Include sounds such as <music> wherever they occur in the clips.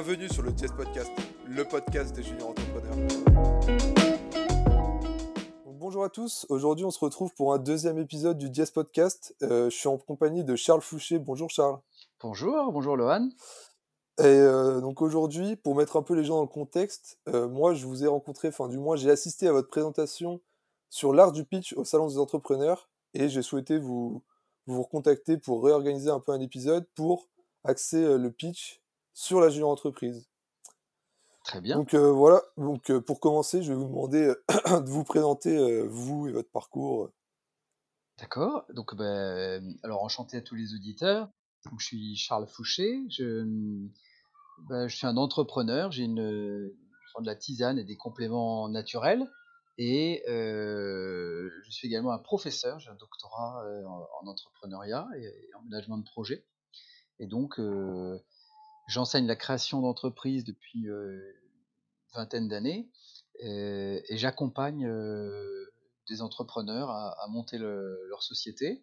Bienvenue sur le Jazz Podcast, le podcast des juniors entrepreneurs. bonjour à tous, aujourd'hui on se retrouve pour un deuxième épisode du Jazz Podcast. Euh, je suis en compagnie de Charles Fouché. Bonjour Charles. Bonjour, bonjour Lohan. Et euh, donc aujourd'hui, pour mettre un peu les gens dans le contexte, euh, moi je vous ai rencontré, enfin du moins j'ai assisté à votre présentation sur l'art du pitch au Salon des entrepreneurs et j'ai souhaité vous, vous recontacter pour réorganiser un peu un épisode pour axer le pitch sur la junior entreprise. Très bien. Donc voilà, donc pour commencer, je vais vous demander <clears throat> de vous présenter vous et votre parcours. D'accord, donc ben, alors enchanté à tous les auditeurs. Donc, je suis Charles Fouché, je, bah, je suis un entrepreneur, j'ai une, de la tisane et des compléments naturels. Et euh, je suis également un professeur, j'ai un doctorat euh, en, entrepreneuriat et, en management de projet. Et donc, euh, j'enseigne la création d'entreprises depuis une vingtaine d'années et, j'accompagne des entrepreneurs à, monter leur société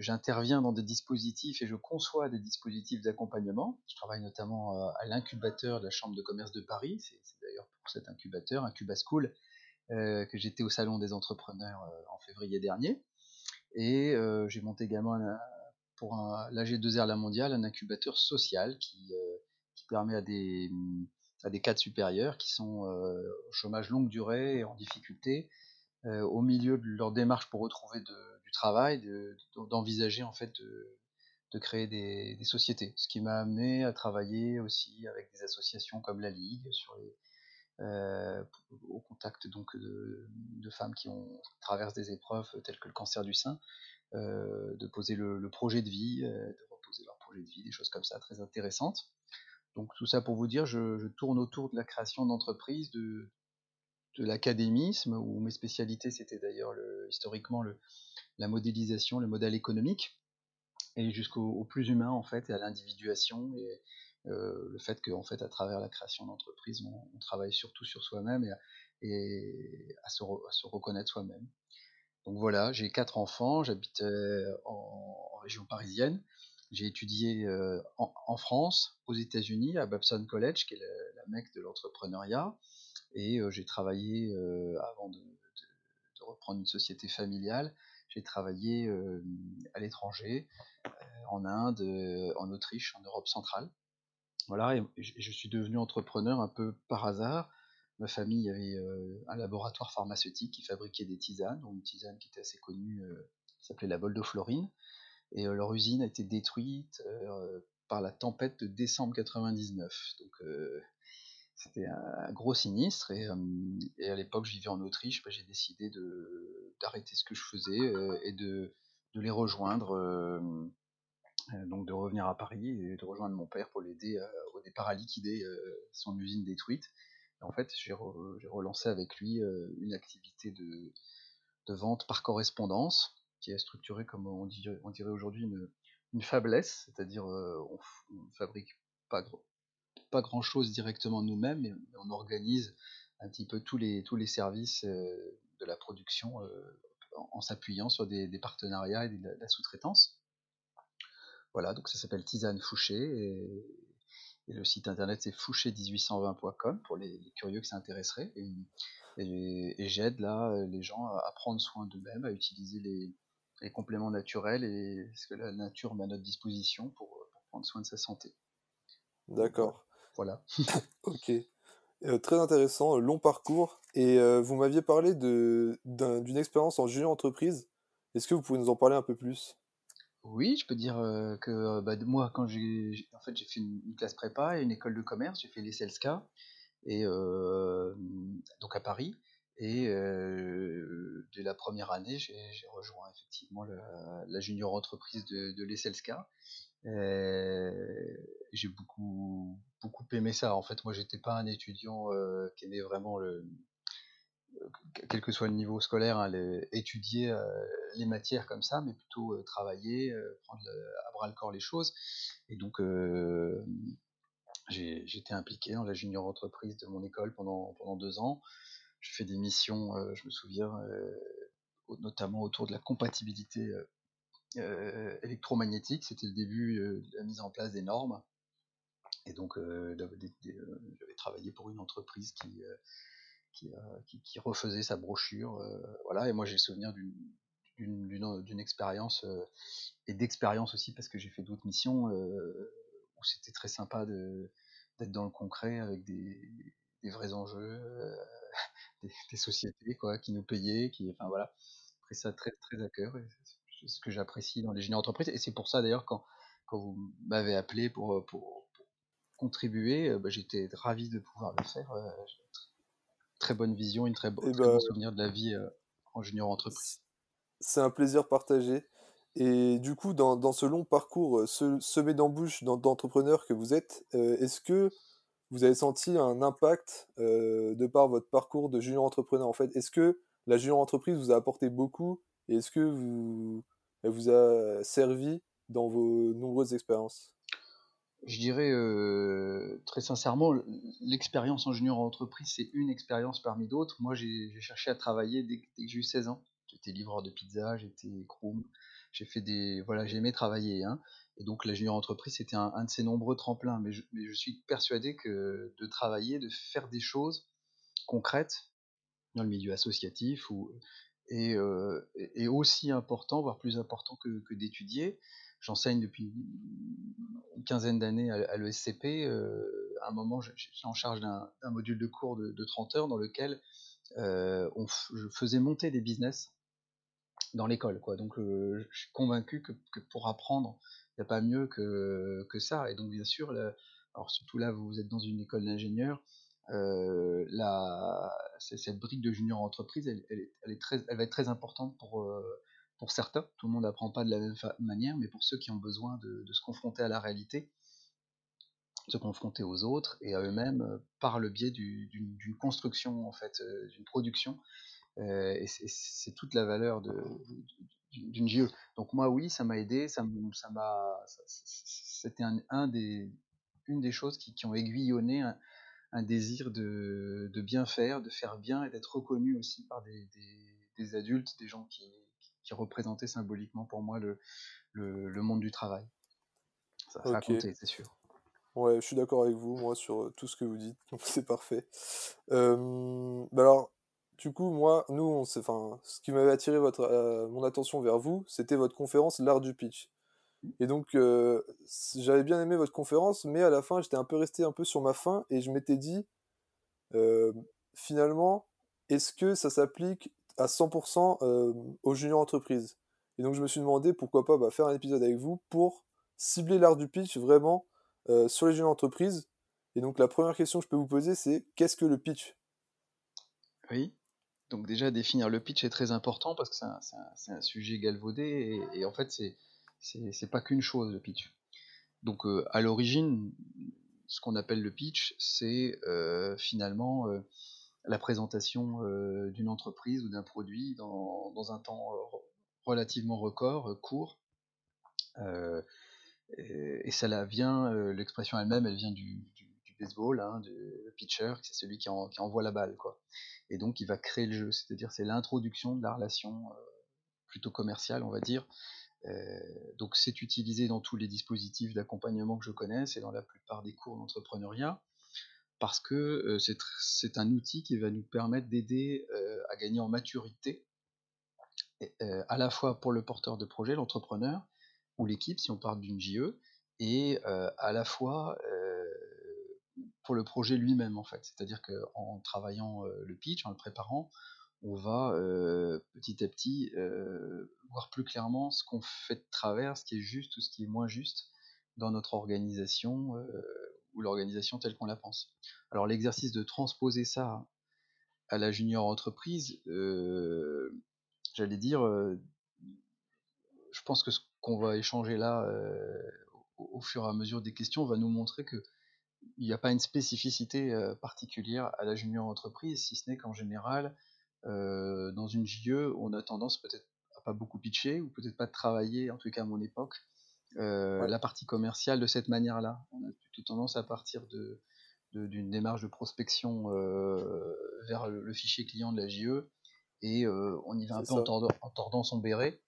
j'interviens dans des dispositifs et je conçois des dispositifs d'accompagnement. Je travaille notamment à l'incubateur de la Chambre de commerce de Paris. C'est d'ailleurs pour cet incubateur, Incuba School, que j'étais au Salon des entrepreneurs en février dernier. Et j'ai monté également pour l'AG2R La Mondiale un incubateur social qui, qui permet à des, à des cadres supérieurs qui sont au chômage longue durée et en difficulté, au milieu de leur démarche pour retrouver de, du travail, d'envisager en fait de, créer des, sociétés. Ce qui m'a amené à travailler aussi avec des associations comme la Ligue sur les, euh, au contact donc de, femmes qui ont traversent des épreuves telles que le cancer du sein, euh, de poser le, projet de vie, euh, de reposer leur projet de vie, des choses comme ça très intéressantes. Donc tout ça pour vous dire, je, tourne autour de la création d'entreprises, de, l'académisme, où mes spécialités c'était d'ailleurs historiquement la modélisation, le modèle économique, et jusqu'au plus humain en fait, et à l'individuation, et euh, le fait qu'en fait, à travers la création d'entreprise, on, travaille surtout sur soi-même et, à, se reconnaître soi-même. Donc voilà, j'ai quatre enfants, j'habite en, région parisienne, j'ai étudié en, France, aux États-Unis, à Babson College, qui est la mecque de l'entrepreneuriat, et j'ai travaillé avant de, reprendre une société familiale j'ai travaillé à l'étranger, en Inde, en Autriche, en Europe centrale. Voilà, et je suis devenu entrepreneur un peu par hasard. Ma famille avait un laboratoire pharmaceutique qui fabriquait des tisanes, une tisane qui était assez connue, qui s'appelait la Boldoflorine. Et leur usine a été détruite par la tempête de décembre 99. Donc c'était un, gros sinistre et, à l'époque je vivais en Autriche, bah, j'ai décidé d'arrêter ce que je faisais et de, les rejoindre, donc de revenir à Paris et de rejoindre mon père pour l'aider au départ à liquider son usine détruite. En fait j'ai relancé avec lui une activité de, vente par correspondance qui est structurée comme on dirait, aujourd'hui une, une c'est-à-dire on, ne fabrique pas pas grand chose directement nous-mêmes, mais on organise un petit peu tous les, tous les services euh, de la production euh, en, s'appuyant sur des, partenariats et de la, sous-traitance. Voilà, donc ça s'appelle Tisane Fouché et, le site internet c'est fouché1820.com pour les, curieux qui s'intéresseraient. Et, j'aide là les gens à, prendre soin d'eux-mêmes, à utiliser les, compléments naturels et ce que la nature met à notre disposition pour, pour prendre soin de sa santé. D'accord. Voilà. <laughs> ok. Euh, très intéressant, euh, long parcours. Et euh, vous m'aviez parlé d'une expérience en junior entreprise. Est-ce que vous pouvez nous en parler un peu plus? Oui, je peux dire que bah, moi, quand j'ai en fait, j'ai fait une, classe prépa et une école de commerce, j'ai fait les CELSCA, et, donc à Paris. Et dès la première année, j'ai rejoint effectivement la, junior entreprise de, de. J'ai beaucoup, beaucoup aimé ça. En fait, moi, j'étais pas un étudiant euh, qui aimait vraiment le, quel que soit le niveau scolaire, hein, étudier euh, les matières comme ça, mais plutôt euh, travailler, prendre à bras le corps les choses. Et donc, j'étais impliqué dans la junior entreprise de mon école pendant, pendant deux ans. J'ai fait des missions, je me souviens, notamment autour de la compatibilité électromagnétique. C'était le début de la mise en place des normes Et donc, j'avais travaillé pour une entreprise qui, qui, qui, refaisait sa brochure. voilà, et moi, j'ai le souvenir d'une expérience et d'expérience aussi parce que j'ai fait d'autres missions où c'était très sympa d'être dans le concret avec des, vrais enjeux, <laughs> des, sociétés quoi, qui nous payaient, qui, enfin voilà, pris ça très très à cœur. C'est ce que j'apprécie dans les génies d'entreprise. Et c'est pour ça d'ailleurs quand, vous m'avez appelé pour, pour, contribuer, bah, j'étais ravi de pouvoir le faire. Très bonne vision, une très, très bon souvenir de la vie en junior entreprise. C'est un plaisir partagé. Et du coup, dans, dans ce long parcours semé d'embûches d'entrepreneurs que vous êtes, est-ce que vous avez senti un impact de par votre parcours de junior entrepreneur? En fait, est-ce que la junior entreprise vous a apporté beaucoup et est-ce que vous, elle vous a servi dans vos nombreuses expériences? Je dirais très sincèrement, l'expérience en junior entreprise, c'est une expérience parmi d'autres. Moi, j'ai cherché à travailler dès, que j'ai eu 16 ans. J'étais livreur de pizza, j'étais groom, j'ai fait des. Voilà, j'aimais travailler. Hein. Et donc, la junior entreprise, c'était un, de ces nombreux tremplins. Mais je, suis persuadé que de travailler, de faire des choses concrètes dans le milieu associatif et, et aussi important, voire plus important que d'étudier. J'enseigne depuis une quinzaine d'années à, l'ESCP. à un moment, j'étais en charge d'un module de cours de, de, 30 heures dans lequel on je faisais monter des business dans l'école. Donc, je suis convaincu que, pour apprendre, il n'y a pas mieux que, que ça. Et donc, bien sûr, alors surtout là, vous êtes dans une école d'ingénieur, euh, cette brique de junior entreprise, elle, est très, elle va être très importante pour, euh, pour certains. Tout le monde n'apprend pas de la même manière, mais pour ceux qui ont besoin de, se confronter à la réalité, se confronter aux autres et à eux-mêmes euh, par le biais d'une construction, en fait, euh, d'une production. Euh, c'est toute la valeur d'une JE. Donc moi, oui, ça m'a aidé, ça m'a, c'était un, des, une des choses qui, ont aiguillonné un désir de, bien faire, de faire bien et d'être reconnu aussi par des, adultes, des gens qui, qui, représentaient symboliquement pour moi le, le, monde du travail. Ça, a compté, c'est sûr. Ouais, je suis d'accord avec vous, moi, sur euh, tout ce que vous dites, donc <laughs> c'est parfait. Euh, bah alors, du coup, moi, nous, on enfin, ce qui m'avait attiré votre, euh, mon attention vers vous, c'était votre conférence L'art du pitch. Et donc, euh, j'avais bien aimé votre conférence, mais à la fin, j'étais un peu resté un peu sur ma faim et je m'étais dit, finalement, est-ce que ça s'applique à 100% euh, aux juniors entreprises Et donc, je me suis demandé pourquoi pas bah, faire un épisode avec vous pour cibler l'art du pitch vraiment sur les juniors entreprises. Et donc, la première question que je peux vous poser, c'est qu'est-ce que le pitch? Oui. Donc déjà définir le pitch est très important parce que c'est un, sujet galvaudé et en fait c'est pas qu'une chose le pitch. Donc euh, à l'origine, ce qu'on appelle le pitch, c'est euh, finalement euh, la présentation d'une entreprise ou d'un produit dans, un temps relativement record, court. Et, ça la vient, l'expression elle-même, elle vient du, baseball, hein, du pitcher, c'est celui qui, qui, envoie la balle, quoi. Et donc il va créer le jeu, c'est-à-dire c'est l'introduction de la relation plutôt commerciale, on va dire, euh, donc c'est utilisé dans tous les dispositifs d'accompagnement que je connais, c'est dans la plupart des cours d'entrepreneuriat, parce que euh, c'est un outil qui va nous permettre d'aider euh, à gagner en maturité, à la fois pour le porteur de projet, l'entrepreneur, ou l'équipe si on parle d'une JE, et à la fois pour le projet lui-même en fait. C'est-à-dire qu'en travaillant le pitch, en le préparant, on va petit à petit voir plus clairement ce qu'on fait de travers, ce qui est juste ou ce qui est moins juste dans notre organisation ou l'organisation telle qu'on la pense. Alors l'exercice de transposer ça à la junior entreprise, j'allais dire, je pense que ce qu'on va échanger là au, fur et à mesure des questions va nous montrer que il n'y a pas une spécificité particulière à la junior entreprise, si ce n'est qu'en général, euh, dans une JE, on a tendance peut-être à pas beaucoup pitcher, ou peut-être pas travailler, en tout cas à mon époque, euh, la partie commerciale de cette manière-là. On a plutôt tendance à partir de d'une démarche de prospection euh, vers le, fichier client de la JE et on y va un peu en tordant, en tordant, son béret.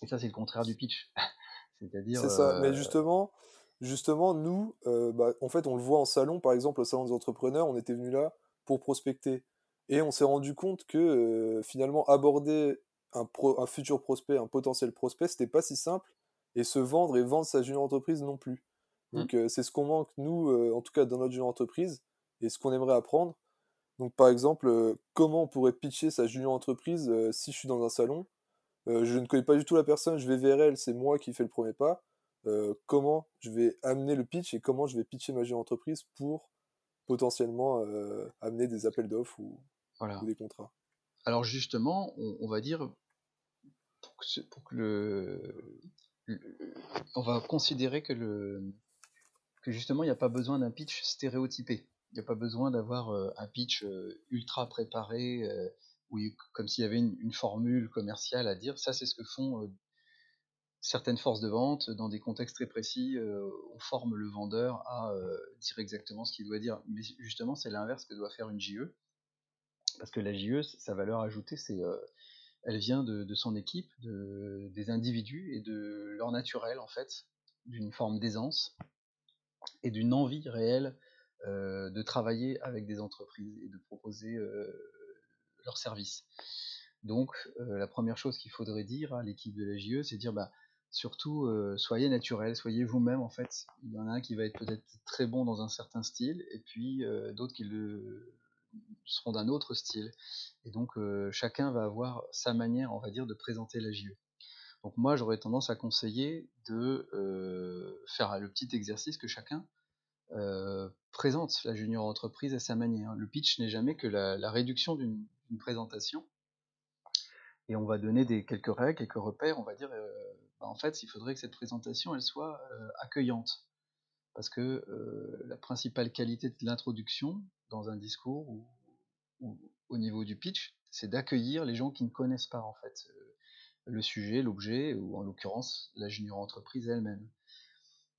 Et ça, c'est le contraire du pitch. <laughs> C'est-à-dire. C'est ça. Mais justement, justement, nous, bah, en fait, on le voit en salon, par exemple, au salon des entrepreneurs, on était venu là pour prospecter et on s'est rendu compte que, finalement, aborder un pro un futur prospect, un potentiel prospect, c'était pas si simple et se vendre et vendre sa junior entreprise non plus. Mmh. Donc, heu, c'est ce qu'on manque, nous, heu, en tout cas dans notre junior entreprise et ce qu'on aimerait apprendre. Donc, par exemple, heu, comment on pourrait pitcher sa junior entreprise, si je suis dans un salon? Je ne connais pas du tout la personne, je vais vers elle, c'est moi qui fais le premier pas. Comment je vais amener le pitch et comment je vais pitcher ma junior entreprise pour potentiellement, amener des appels d'offres ou des contrats? Alors justement, on on va dire pour que pour que le on va considérer que justement il n'y a pas besoin d'un pitch stéréotypé. Il n'y a pas besoin d'avoir, heu, un pitch, heu, ultra préparé, heu, où comme s'il y avait une une formule commerciale à dire. Ça, c'est ce que font, certaines forces de vente dans des contextes très précis, on forme le vendeur à, dire exactement ce qu'il doit dire. Mais justement, c'est l'inverse que doit faire une JE. Parce que la JE, sa valeur ajoutée, c'est, elle vient de son équipe, de des individus et de leur naturel, en fait, d'une forme d'aisance et d'une envie réelle, heu, de travailler avec des entreprises et de proposer, heu, leurs services. Donc, heu, la première chose qu'il faudrait dire à l'équipe de la JE, c'est dire: «Bah, surtout, soyez naturels, soyez vous-même», en fait. Il y en a un qui va être peut-être très bon dans un certain style et puis, d'autres qui le seront d'un autre style et donc, heu, chacun va avoir sa manière, on va dire, de présenter la JE. Donc moi, j'aurais tendance à conseiller de, heu, faire le petit exercice que chacun, heu, présente la junior entreprise à sa manière. Le pitch n'est jamais que la réduction d'une présentation et on va donner des quelques règles, quelques repères, on va dire, bah, en fait, il faudrait que cette présentation, elle soit, accueillante. Parce que, heu, la principale qualité de l'introduction dans un discours ou au niveau du pitch, c'est d'accueillir les gens qui ne connaissent pas, en fait, heu, le sujet, l'objet ou en l'occurrence la junior entreprise elle-même.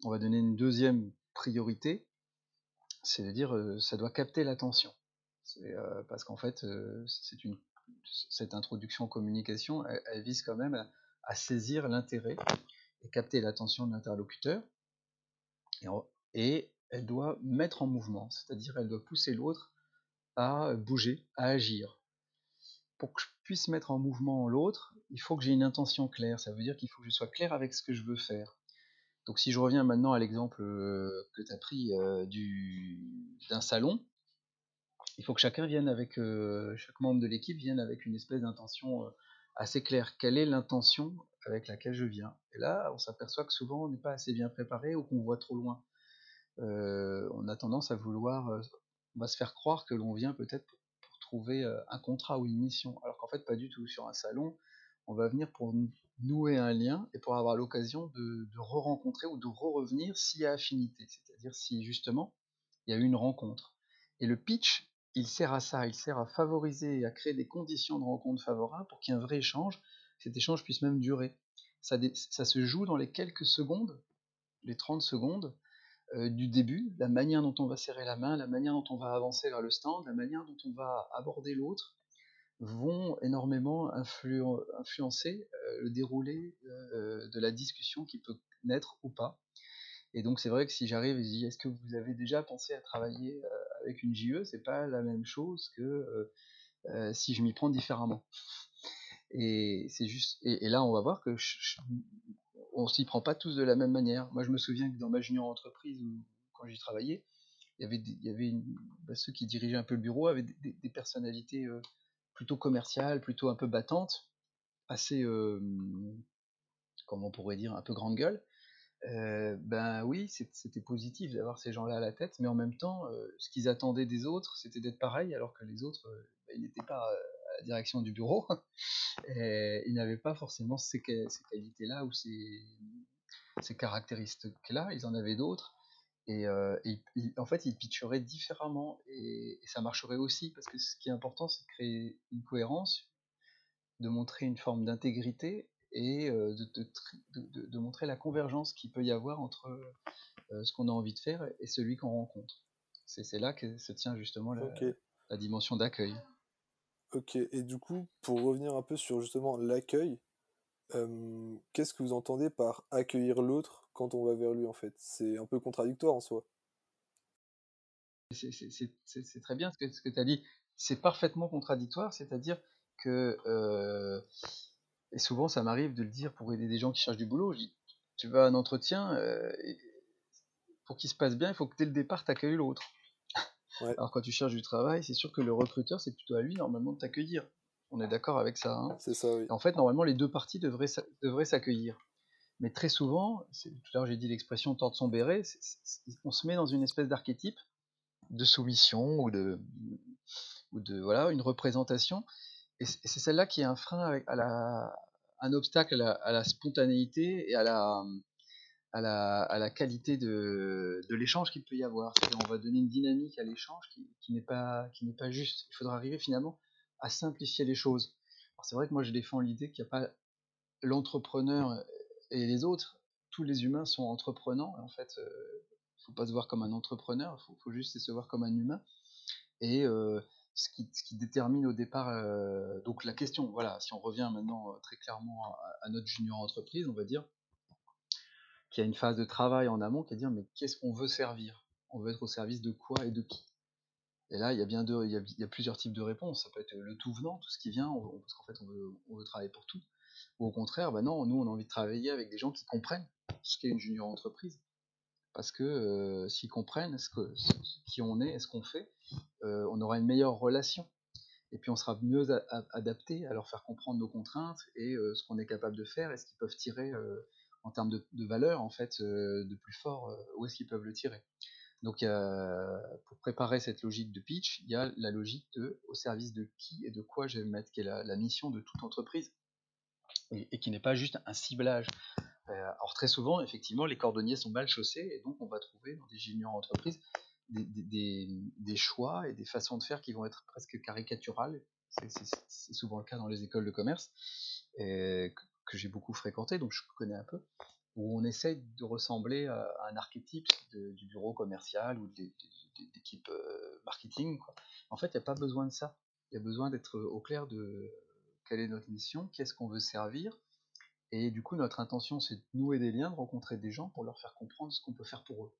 On va donner une deuxième priorité, c'est-à-dire, heu, ça doit capter l'attention. Heu, parce qu'en fait, cette introduction communication, elle, vise quand même à saisir l'intérêt et capter l'attention de l'interlocuteur. Et, elle doit mettre en mouvement, c'est-à-dire elle doit pousser l'autre à bouger, à agir. Pour que je puisse mettre en mouvement l'autre, il faut que j'ai une intention claire. Ça veut dire qu'il faut que je sois clair avec ce que je veux faire. Donc si je reviens maintenant à l'exemple que tu as pris euh, d'un salon, il faut que chacun vienne avec, euh, chaque membre de l'équipe vienne avec une espèce d'intention euh, assez claire. Quelle est l'intention avec laquelle je viens Et là, on s'aperçoit que souvent on n'est pas assez bien préparé ou qu'on voit trop loin. Euh, on a tendance à vouloir, euh, on va se faire croire que l'on vient peut-être pour, trouver euh, un contrat ou une mission, alors qu'en fait pas du tout. Sur un salon, on va venir pour nouer un lien et pour avoir l'occasion de, de re-rencontrer ou de re-revenir s'il y a affinité, c'est-à-dire si justement il y a eu une rencontre. Et le pitch, il sert à ça, il sert à favoriser et à créer des conditions de rencontre favorables pour qu'il y ait un vrai échange, cet échange puisse même durer. Ça, se joue dans les quelques secondes, les 30 secondes euh, du début, la manière dont on va serrer la main, la manière dont on va avancer vers le stand, la manière dont on va aborder l'autre, vont énormément influ influencer euh, le déroulé euh, de la discussion qui peut naître ou pas. Et donc c'est vrai que si j'arrive et je dis est-ce que vous avez déjà pensé à travailler avec une JE, c'est pas la même chose que si je m'y prends différemment. Et c'est juste et, là on va voir que je, on s'y prend pas tous de la même manière. Moi je me souviens que dans ma junior entreprise quand j'y travaillais, il y avait, bah, ceux qui dirigeaient un peu le bureau avaient des, personnalités euh, plutôt commerciales, plutôt un peu battantes, assez euh, comment on pourrait dire un peu grande gueule. Euh, ben oui, c'était positif d'avoir ces gens-là à la tête, mais en même temps, euh, ce qu'ils attendaient des autres, c'était d'être pareil, alors que les autres, ben, ils n'étaient pas direction du bureau, <laughs> et ils n'avaient pas forcément ces, ces qualités-là ou ces, ces caractéristiques-là, ils en avaient d'autres, et, et, et, en fait, ils pitcheraient différemment, et, et, ça marcherait aussi, parce que ce qui est important, c'est de créer une cohérence, de montrer une forme d'intégrité, et euh, de, de, de, de, montrer la convergence qu'il peut y avoir entre euh, ce qu'on a envie de faire et celui qu'on rencontre. C'est là que se tient justement la, okay. la dimension d'accueil. Ok, et du coup, pour revenir un peu sur justement l'accueil, qu'est-ce que vous entendez par accueillir l'autre quand on va vers lui, en fait? C'est un peu contradictoire en soi. C'est très bien ce que tu as dit. C'est parfaitement contradictoire, c'est-à-dire que, et souvent ça m'arrive de le dire pour aider des gens qui cherchent du boulot. «Tu veux un entretien, et pour qu'il se passe bien, il faut que dès le départ tu accueilles l'autre». Ouais. Alors quand tu cherches du travail, c'est sûr que le recruteur, c'est plutôt à lui normalement de t'accueillir. On est d'accord avec ça, hein? C'est ça, oui. En fait, normalement, les 2 parties devraient s'a devraient s'accueillir. Mais très souvent, tout à l'heure j'ai dit l'expression tordre son béret, on se met dans une espèce d'archétype de soumission ou de ou de voilà, une représentation et c'est c'est celle-là qui est un frein avec à la un obstacle à la à la spontanéité et à la à la qualité de l'échange qu'il peut y avoir. On va donner une dynamique à l'échange qui n'est pas juste. Il faudra arriver finalement à simplifier les choses. C'est vrai que moi je défends l'idée qu'il n'y a pas l'entrepreneur et les autres, tous les humains sont entreprenants. En fait, il euh, faut pas se voir comme un entrepreneur, il faut, juste se voir comme un humain. Et euh, ce, qui, détermine au départ, euh, donc la question, voilà, si on revient maintenant très clairement à, notre junior entreprise, on va dire qu'il y a une phase de travail en amont qui est de dire mais qu'est-ce qu'on veut servir? On veut être au service de quoi et de qui? Et là, il y a bien deux, il y a, plusieurs types de réponses. Ça peut être le tout venant, tout ce qui vient, parce qu'en fait, on veut, on veut travailler pour tout. Ou au contraire, bah non, nous on a envie de travailler avec des gens qui comprennent ce qu'est une junior entreprise. Parce que euh, s'ils comprennent ce que, qui on est ce qu'on fait, euh, on aura une meilleure relation. Et puis on sera mieux adapté à leur faire comprendre nos contraintes et euh, ce qu'on est capable de faire et ce qu'ils peuvent tirer en termes de, de, valeur en fait euh, de plus fort, où est-ce qu'ils peuvent le tirer. Donc pour préparer cette logique de pitch, il y a la logique de au service de qui et de quoi je vais me mettre, qui est la, mission de toute entreprise et, qui n'est pas juste un ciblage. Euh, alors très souvent, effectivement, les cordonniers sont mal chaussés et donc on va trouver dans des juniors entreprises des, choix et des façons de faire qui vont être presque caricaturales. C'est souvent le cas dans les écoles de commerce et, que, j'ai beaucoup fréquenté, donc je connais un peu, où on essaye de ressembler à un archétype du bureau commercial ou de, euh, marketing. En fait, il n'y a pas besoin de ça. Il y a besoin d'être au clair de quelle est notre mission, qu'est-ce qu'on veut servir. Et du coup, notre intention, c'est de nouer des liens, de rencontrer des gens pour leur faire comprendre ce qu'on peut faire pour eux.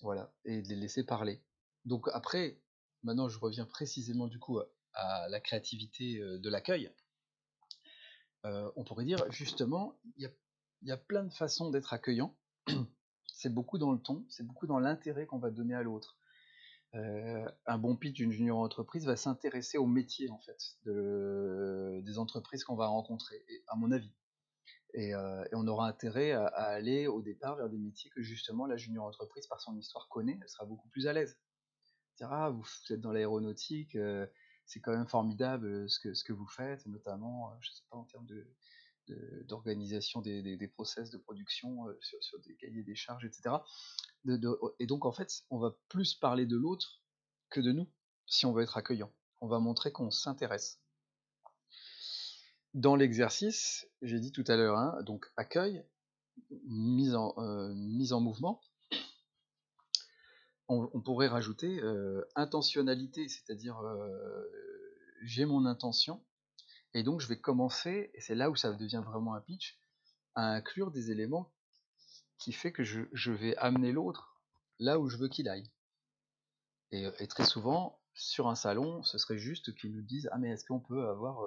Voilà, et de les laisser parler. Donc après, maintenant je reviens précisément du coup à la créativité de l'accueil. Euh, on pourrait dire justement, il y, a, plein de façons d'être accueillant. <clears throat> c'est beaucoup dans le ton, c'est beaucoup dans l'intérêt qu'on va donner à l'autre euh, un bon pitch d'une junior entreprise va s'intéresser au métier en fait de, des entreprises qu'on va rencontrer, à mon avis. Et, euh, on aura intérêt à, aller au départ vers des métiers que justement la junior entreprise, par son histoire, connaît, elle sera beaucoup plus à l'aise. Ah, vous, êtes dans l'aéronautique, c'est quand même formidable euh, ce que, vous faites, notamment, euh, je sais pas, en termes d'organisation de, des, process de production euh, sur, des cahiers des charges, etc. De, et donc en fait, on va plus parler de l'autre que de nous, si on veut être accueillant. On va montrer qu'on s'intéresse. Dans l'exercice, j'ai dit tout à l'heure, hein, donc accueil, mise en mouvement, on, pourrait rajouter euh, intentionnalité, c'est-à-dire euh, j'ai mon intention, et donc je vais commencer, et c'est là où ça devient vraiment un pitch, à inclure des éléments qui fait que je, vais amener l'autre là où je veux qu'il aille. Et, très souvent, sur un salon, ce serait juste qu'ils nous disent Ah, mais est-ce qu'on peut avoir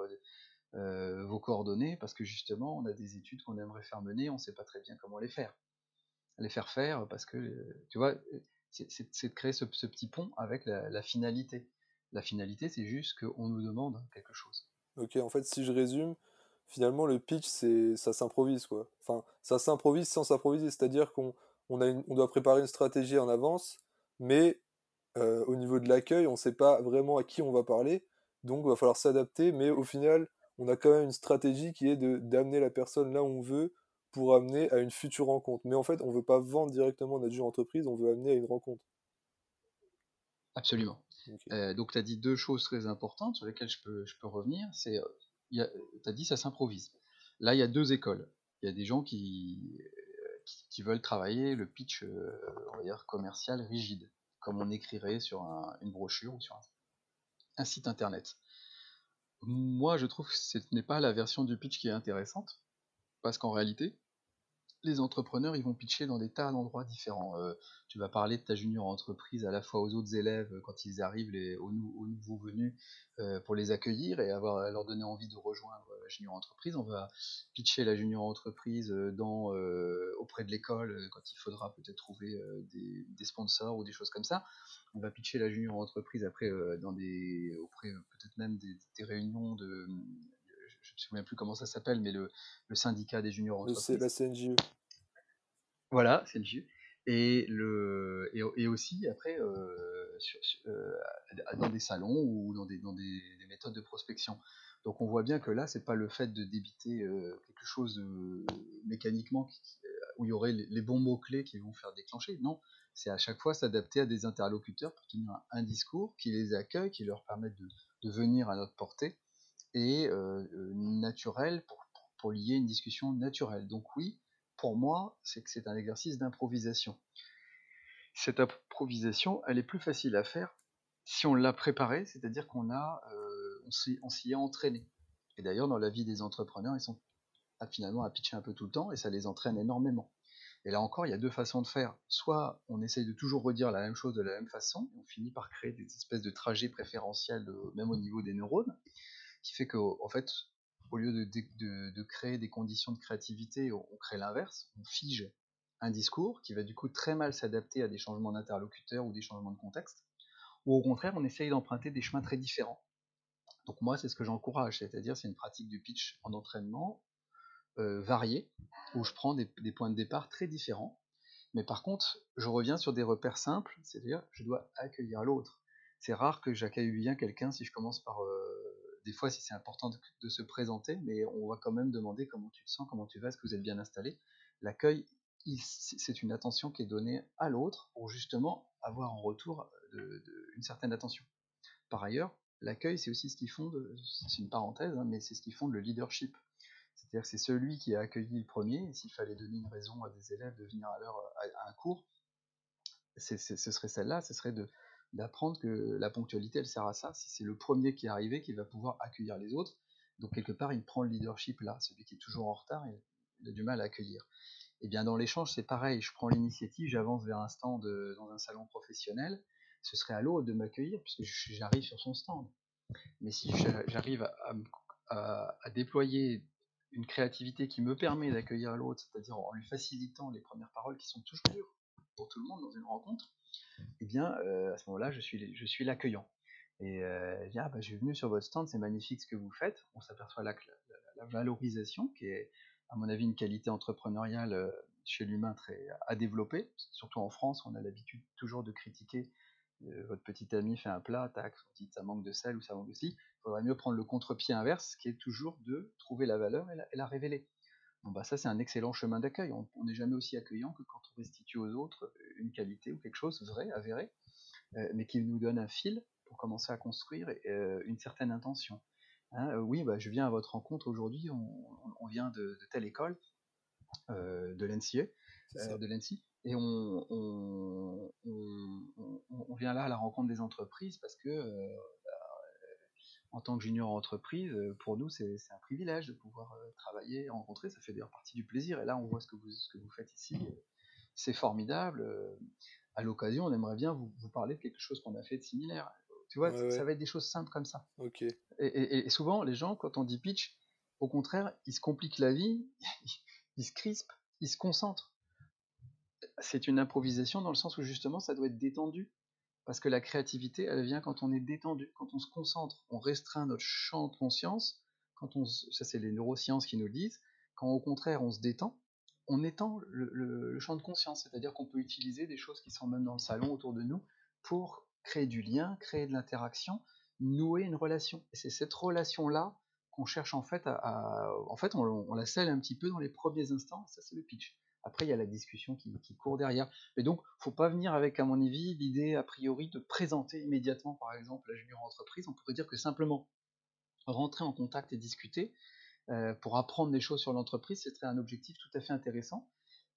euh, vos coordonnées? Parce que justement, on a des études qu'on aimerait faire mener, on ne sait pas très bien comment les faire. Les faire faire, parce que, tu vois, c'est de créer ce, petit pont avec la, finalité. La finalité, c'est juste qu'on nous demande quelque chose. Ok, en fait, si je résume, finalement, le pitch, c'est ça s'improvise, quoi. Enfin, ça s'improvise sans s'improviser, c'est-à-dire qu'on on on doit préparer une stratégie en avance, mais euh, au niveau de l'accueil, on ne sait pas vraiment à qui on va parler, donc il va falloir s'adapter, mais au final, on a quand même une stratégie qui est d'amener la personne là où on veut pour amener à une future rencontre. Mais en fait, on veut pas vendre directement notre jeu entreprise, on veut amener à une rencontre. Absolument. Okay. Euh, donc tu as dit deux choses très importantes sur lesquelles je peux, je peux revenir. C'est, tu as dit ça s'improvise. Là, il y a deux écoles. Il y a des gens qui, qui, qui veulent travailler le pitch, euh, on va dire, commercial rigide, comme on écrirait sur un, une brochure ou sur un, un, site internet. Moi, je trouve que ce n'est pas la version du pitch qui est intéressante, parce qu'en réalité, les entrepreneurs, ils vont pitcher dans des tas d'endroits différents. Euh, tu vas parler de ta junior entreprise à la fois aux autres élèves euh, quand ils arrivent, aux, nouveaux venus, euh, pour les accueillir et avoir, leur donner envie de rejoindre la junior entreprise. On va pitcher la junior entreprise auprès de l'école quand il faudra peut-être trouver des, sponsors ou des choses comme ça. On va pitcher la junior entreprise après des, auprès peut-être même des, réunions de me souviens plus comment ça s'appelle, mais le, syndicat des juniors entreprises. C'est la CNJE. Voilà, CNJE. Et, le, et, aussi, après, euh, euh, dans des salons ou dans des, dans des, méthodes de prospection. Donc on voit bien que là, c'est pas le fait de débiter euh, quelque chose mécaniquement où il y aurait les, bons mots-clés qui vont faire déclencher. Non, c'est à chaque fois s'adapter à des interlocuteurs pour tenir un, discours qui les accueille, qui leur permette de, de venir à notre portée et naturel pour, lier une discussion naturelle. Donc oui, pour moi, c'est que c'est un exercice d'improvisation. Cette improvisation, elle est plus facile à faire si on l'a préparée, c'est-à-dire qu'on a, on s'y est entraîné. Et d'ailleurs, dans la vie des entrepreneurs, ils sont finalement à pitcher un peu tout le temps et ça les entraîne énormément. Et là encore, il y a deux façons de faire. Soit on essaye de toujours redire la même chose de la même façon, on finit par créer des espèces de trajets préférentiels, même au niveau des neurones qui fait qu'en fait, au lieu de, créer des conditions de créativité, on, crée l'inverse, on fige un discours qui va du coup très mal s'adapter à des changements d'interlocuteurs ou des changements de contexte, ou au contraire, on essaye d'emprunter des chemins très différents. Donc moi, c'est ce que j'encourage, c'est-à-dire c'est une pratique du pitch en entraînement euh, variée, où je prends des, points de départ très différents, mais par contre, je reviens sur des repères simples, c'est-à-dire je dois accueillir l'autre. C'est rare que j'accueille bien quelqu'un si je commence par euh, des fois, si c'est important de, se présenter, mais on va quand même demander comment tu te sens, comment tu vas, est-ce que vous êtes bien installé. L'accueil, c'est une attention qui est donnée à l'autre pour justement avoir en retour une certaine attention. Par ailleurs, l'accueil, c'est aussi ce qui fonde, c'est une parenthèse, hein, mais c'est ce qui fonde le leadership. C'est-à-dire que c'est celui qui a accueilli le premier, s'il fallait donner une raison à des élèves de venir à, l'heure à un cours, ce serait celle-là, ce serait de, d'apprendre que la ponctualité, elle sert à ça. Si c'est le premier qui est arrivé, qui va pouvoir accueillir les autres. Donc quelque part, il prend le leadership là. Celui qui est toujours en retard, il a du mal à accueillir. Et eh bien dans l'échange, c'est pareil. Je prends l'initiative, j'avance vers un stand dans un salon professionnel. Ce serait à l'autre de m'accueillir puisque j'arrive sur son stand. Mais si j'arrive à, déployer une créativité qui me permet d'accueillir l'autre, c'est-à-dire en lui facilitant les premières paroles qui sont toujours dures pour tout le monde dans une rencontre, eh bien, euh, à ce moment-là, je suis, je suis l'accueillant. Et euh, ah, bah, je suis venu sur votre stand, c'est magnifique ce que vous faites. On s'aperçoit là que la, valorisation, qui est, à mon avis, une qualité entrepreneuriale euh, chez l'humain très à développer, surtout en France, on a l'habitude toujours de critiquer votre petit ami fait un plat, tac, on dit ça manque de sel ou ça manque de ci. Il faudrait mieux prendre le contre-pied inverse, qui est toujours de trouver la valeur et la révéler. Bah, ça c'est un excellent chemin d'accueil. On n'est jamais aussi accueillant que quand on restitue aux autres euh, une qualité ou quelque chose vrai, avéré, euh, mais qui nous donne un fil pour commencer à construire euh, une certaine intention. Hein, oui, bah, je viens à votre rencontre aujourd'hui, on, vient de, telle école, de l'NCA, de l'NC, et on, on, vient là à la rencontre des entreprises parce que en tant que junior entreprise, euh, pour nous, c'est un privilège de pouvoir euh, travailler, rencontrer. Ça fait d'ailleurs partie du plaisir. Et là, on voit ce que vous, ce que vous faites ici. C'est formidable. Euh, à l'occasion, on aimerait bien vous, parler de quelque chose qu'on a fait de similaire. Tu vois, ça va être des choses simples comme ça. Ok. Et, souvent, les gens, quand on dit pitch, au contraire, ils se compliquent la vie, <laughs> ils se crispent, ils se concentrent. C'est une improvisation dans le sens où justement, ça doit être détendu. Parce que la créativité, elle vient quand on est détendu, quand on se concentre, on restreint notre champ de conscience, quand on, ça c'est les neurosciences qui nous le disent, quand au contraire on se détend, on étend le, champ de conscience, c'est-à-dire qu'on peut utiliser des choses qui sont même dans le salon autour de nous pour créer du lien, créer de l'interaction, nouer une relation. Et c'est cette relation-là qu'on cherche en fait à, en fait on, on, la scelle un petit peu dans les premiers instants, ça c'est le pitch. Après, il y a la discussion qui, court derrière. Mais donc, faut pas venir avec, à mon avis, l'idée a priori de présenter immédiatement, par exemple, la junior entreprise. On pourrait dire que simplement rentrer en contact et discuter euh, pour apprendre des choses sur l'entreprise, ce serait un objectif tout à fait intéressant.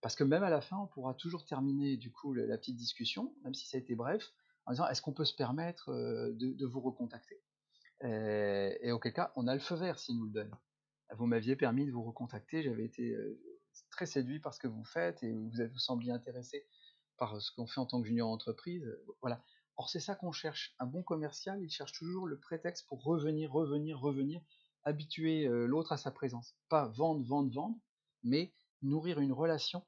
Parce que même à la fin, on pourra toujours terminer du coup la, petite discussion, même si ça a été bref, en disant est-ce qu'on peut se permettre euh, de, vous recontacter? Et, auquel cas, on a le feu vert s'il nous le donne. Vous m'aviez permis de vous recontacter, j'avais été très séduit par ce que vous faites et vous, vous sembliez intéressé par ce qu'on fait en tant que junior entreprise. Voilà. Or, c'est ça qu'on cherche. Un bon commercial, il cherche toujours le prétexte pour revenir, revenir, revenir, habituer l'autre à sa présence. Pas vendre, vendre, vendre, mais nourrir une relation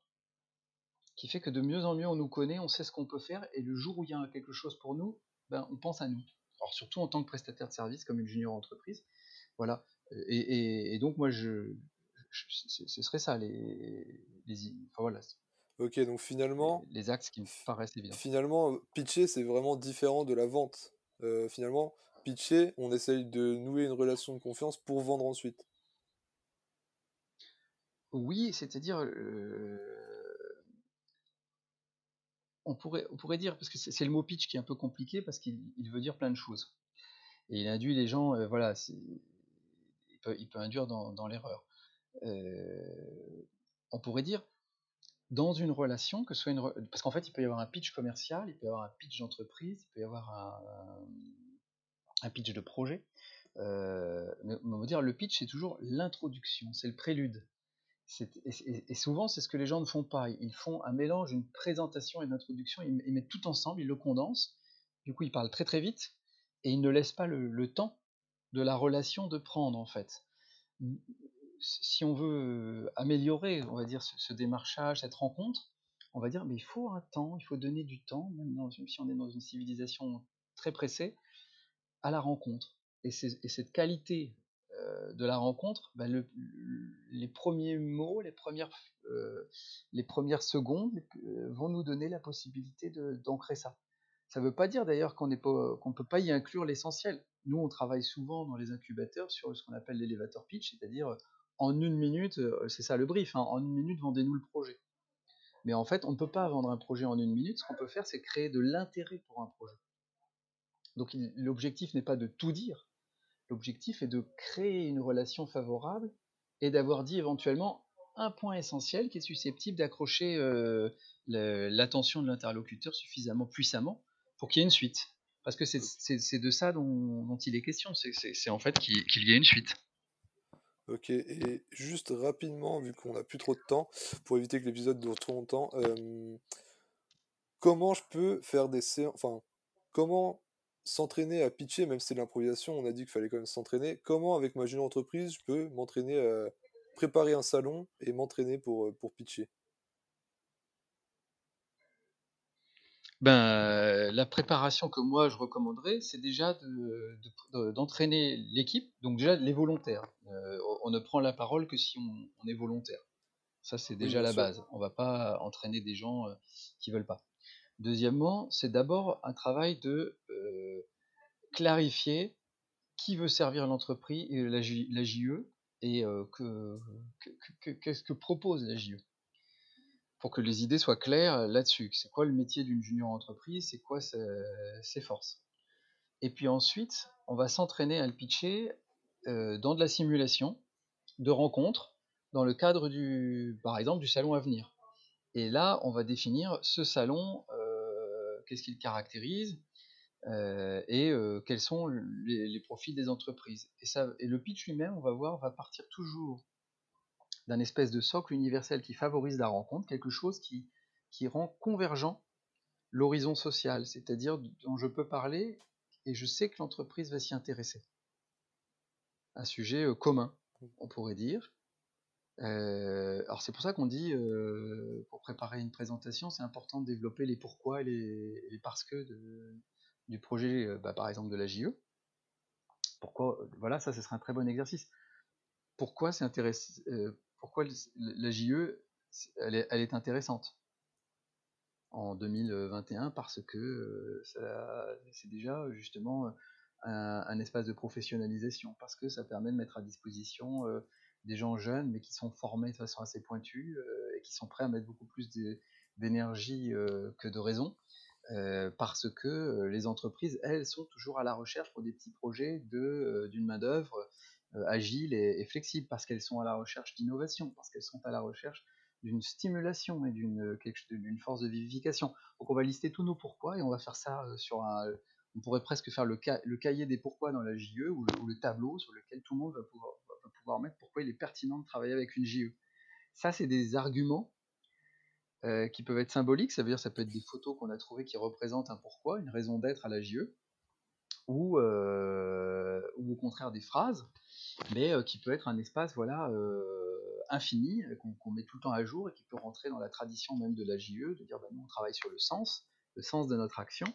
qui fait que de mieux en mieux on nous connaît, on sait ce qu'on peut faire, et le jour où il y a quelque chose pour nous, ben, on pense à nous. Alors surtout en tant que prestataire de service, comme une junior entreprise. Voilà. Et, donc moi, je, ce serait ça, les, enfin, voilà. Ok, donc finalement... Les, axes qui me paraissent évidents. Finalement, pitcher, c'est vraiment différent de la vente. Euh, finalement, pitcher, on essaye de nouer une relation de confiance pour vendre ensuite. Oui, c'est-à-dire, on, pourrait, on pourrait dire, parce que c'est le mot pitch qui est un peu compliqué, parce qu'il veut dire plein de choses. Et il induit les gens, voilà, il peut, il peut, induire dans, l'erreur. On pourrait dire, dans une relation, que soit une... Parce qu'en fait, il peut y avoir un pitch commercial, il peut y avoir un pitch d'entreprise, il peut y avoir un, un pitch de projet. mais on va dire, le pitch, c'est toujours l'introduction, c'est le prélude. Et, souvent, c'est ce que les gens ne font pas. Ils font un mélange, une présentation et une introduction, ils, mettent tout ensemble, ils le condensent. Du coup, ils parlent très très vite et ils ne laissent pas le, temps de la relation de prendre, en fait. Si on veut améliorer, on va dire, ce, démarchage, cette rencontre, on va dire, mais il faut un temps, il faut donner du temps, même si on est dans une civilisation très pressée, à la rencontre. Et, cette qualité euh, de la rencontre, bah, les premiers mots, les premières, euh, les premières secondes euh, vont nous donner la possibilité d'ancrer ça. Ça ne veut pas dire d'ailleurs qu'on ne peut pas y inclure l'essentiel. Nous, on travaille souvent dans les incubateurs sur ce qu'on appelle l'élévateur pitch, c'est-à-dire en une minute, c'est ça le brief, hein, en une minute, vendez-nous le projet. Mais en fait, on ne peut pas vendre un projet en une minute. Ce qu'on peut faire, c'est créer de l'intérêt pour un projet. Donc l'objectif n'est pas de tout dire, L'objectif est de créer une relation favorable et d'avoir dit éventuellement un point essentiel qui est susceptible d'accrocher euh, l'attention de l'interlocuteur suffisamment puissamment pour qu'il y ait une suite. Parce que c'est de ça dont, il est question, c'est en fait qu'il y ait une suite. Ok, et juste rapidement, vu qu'on n'a plus trop de temps, pour éviter que l'épisode dure trop longtemps, euh, comment je peux faire des séances, enfin, comment s'entraîner à pitcher, même si c'est de l'improvisation, on a dit qu'il fallait quand même s'entraîner. Comment, avec ma junior entreprise, je peux m'entraîner à préparer un salon et m'entraîner pour, euh, pour pitcher? Ben, la préparation que moi je recommanderais, c'est déjà d'entraîner de, l'équipe, donc déjà les volontaires. Euh, on ne prend la parole que si on, est volontaire. Ça, c'est déjà la base. On ne va pas entraîner des gens euh, qui veulent pas. Deuxièmement, c'est d'abord un travail de euh, clarifier qui veut servir l'entreprise, la, la JE, et qu'est-ce que, propose la JE. Pour que les idées soient claires là-dessus. C'est quoi le métier d'une junior entreprise, c'est quoi ses, forces? Et puis ensuite, on va s'entraîner à le pitcher euh, dans de la simulation de rencontres dans le cadre du, par exemple, du salon à venir. Et là, on va définir ce salon qu'est-ce qui le caractérise, euh, et euh, quels sont les, profils des entreprises. Et, ça, et le pitch lui-même, on va voir, va partir toujours d'un espèce de socle universel qui favorise la rencontre, quelque chose qui, qui rend convergent l'horizon social, c'est-à-dire dont je peux parler et je sais que l'entreprise va s'y intéresser. Un sujet euh, commun, on pourrait dire, euh, alors c'est pour ça qu'on dit, euh, pour préparer une présentation, c'est important de développer les pourquoi et les, parce que du projet, bah, par exemple de la JE. Pourquoi Voilà, ça, ce serait un très bon exercice. Pourquoi c'est intéressant Pourquoi la JE, elle est, intéressante en 2021 Parce que c'est déjà justement un, espace de professionnalisation, parce que ça permet de mettre à disposition des gens jeunes, mais qui sont formés de façon assez pointue euh, et qui sont prêts à mettre beaucoup plus d'énergie euh, que de raison. Euh, parce que les entreprises, elles, sont toujours à la recherche pour des petits projets d'une main-d'œuvre agile et, flexible, parce qu'elles sont à la recherche d'innovation, parce qu'elles sont à la recherche d'une stimulation et d'une force de vivification. Donc on va lister tous nos pourquoi et on va faire ça sur un, on pourrait presque faire le, le cahier des pourquoi dans la JE ou le, tableau sur lequel tout le monde va pouvoir, mettre pourquoi il est pertinent de travailler avec une JE. Ça, c'est des arguments euh, qui peuvent être symboliques, ça veut dire ça peut être des photos qu'on a trouvées qui représentent un pourquoi, une raison d'être à la JE, ou, euh, ou au contraire des phrases, mais euh, qui peut être un espace voilà infini qu'on met tout le temps à jour et qui peut rentrer dans la tradition même de la JE, de dire bah, nous on travaille sur le sens, le sens de notre action,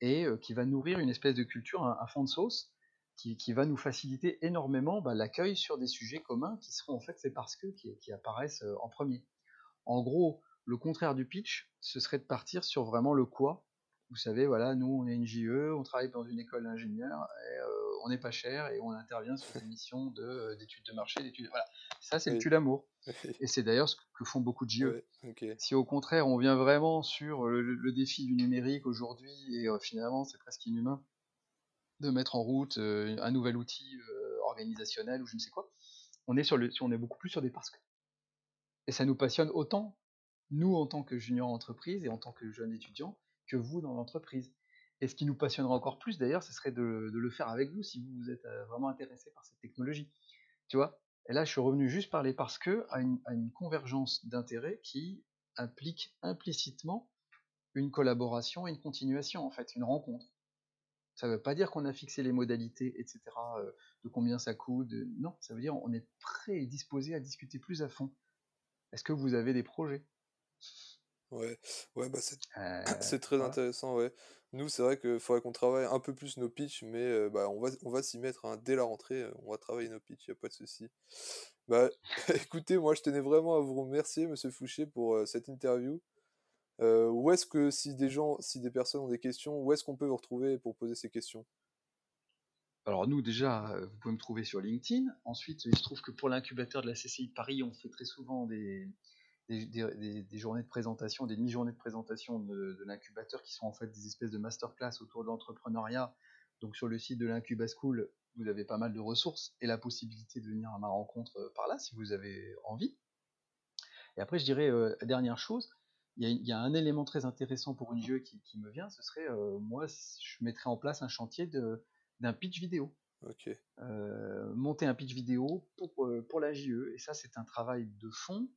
et qui va nourrir une espèce de culture, un, fond de sauce, qui, va nous faciliter énormément bah, l'accueil sur des sujets communs qui seront en fait c'est parce que qui, apparaissent en premier. En gros, le contraire du pitch, ce serait de partir sur vraiment le quoi. Vous savez, voilà, nous on est une JE, on travaille dans une école d'ingénieurs, et euh, on n'est pas cher et on intervient sur des missions euh, d'études de, marché, d'études. Voilà, ça c'est le tue l'amour. <laughs> Et c'est d'ailleurs ce que font beaucoup de JE. Si au contraire on vient vraiment sur le, défi du numérique aujourd'hui et euh, finalement c'est presque inhumain de mettre en route un nouvel outil organisationnel ou je ne sais quoi, on est sur le, on est beaucoup plus sur des parce que. Et ça nous passionne autant nous en tant que junior entreprise et en tant que jeune étudiant, que vous dans l'entreprise. Et ce qui nous passionnera encore plus d'ailleurs, ce serait de, le faire avec vous si vous, êtes euh, vraiment intéressé par cette technologie. Tu vois? Et là, je suis revenu juste parler parce que à une, convergence d'intérêts qui implique implicitement une collaboration et une continuation, en fait, une rencontre. Ça ne veut pas dire qu'on a fixé les modalités, etc., euh, de combien ça coûte. Non, ça veut dire qu'on est prêt et disposé à discuter plus à fond. Est-ce que vous avez des projets? Ouais, ouais, bah c'est <clears throat> c'est très intéressant, ouais. Nous, c'est vrai qu'il faudrait qu'on travaille un peu plus nos pitchs, mais bah, on va, on va s'y mettre hein. dès la rentrée, on va travailler nos pitchs, il n'y a pas de souci. Bah, <laughs> écoutez, moi, je tenais vraiment à vous remercier, Monsieur Fouché, pour cette interview. où est-ce que, si des gens, si des personnes ont des questions, où est-ce qu'on peut vous retrouver pour poser ces questions? Alors nous, déjà, vous pouvez me trouver sur LinkedIn. Ensuite, il se trouve que pour l'incubateur de la CCI de Paris, on fait très souvent des, des, journées de présentation, des demi-journées de présentation de, l'incubateur qui sont en fait des espèces de masterclass autour de l'entrepreneuriat. Donc sur le site de l'Incuba School, vous avez pas mal de ressources et la possibilité de venir à ma rencontre euh, par là si vous avez envie. Et après, je dirais, euh, dernière chose, il y, a, un élément très intéressant pour une JE qui, me vient, ce serait, euh, moi, je mettrais en place un chantier d'un pitch vidéo. monter un pitch vidéo pour, pour la JE. Et ça, c'est un travail de fond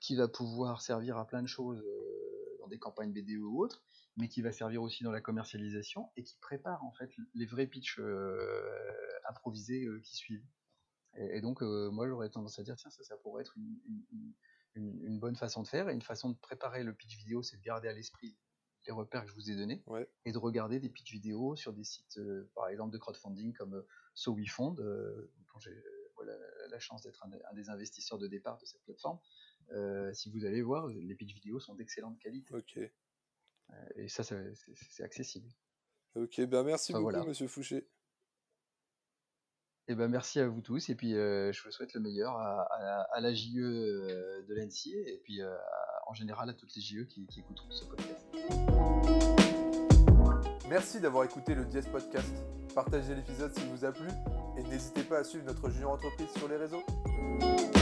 qui, va pouvoir servir à plein de choses euh, dans des campagnes BDE ou autres, mais qui va servir aussi dans la commercialisation et qui prépare en fait les vrais pitchs euh, improvisés euh, qui suivent. Et, donc, moi, j'aurais tendance à dire, tiens, ça, ça pourrait être une, bonne façon de faire. Et une façon de préparer le pitch vidéo, c'est de garder à l'esprit les repères que je vous ai donnés et de regarder des pitch vidéo sur des sites, par exemple, de crowdfunding comme SoWeFund, dont j'ai la, chance d'être un, des investisseurs de départ de cette plateforme, euh, si vous allez voir, les pitch vidéos sont d'excellente qualité. Ok. Euh, et ça, c'est accessible. Ok, ben merci beaucoup, monsieur Fouché. Et eh ben merci à vous tous, et puis euh, je vous souhaite le meilleur à, la JE de l'ANSI, et puis en général à toutes les JE qui, qui écouteront ce podcast. Merci d'avoir écouté le Diez Podcast. Partagez l'épisode s'il vous a plu et n'hésitez pas à suivre notre junior entreprise sur les réseaux.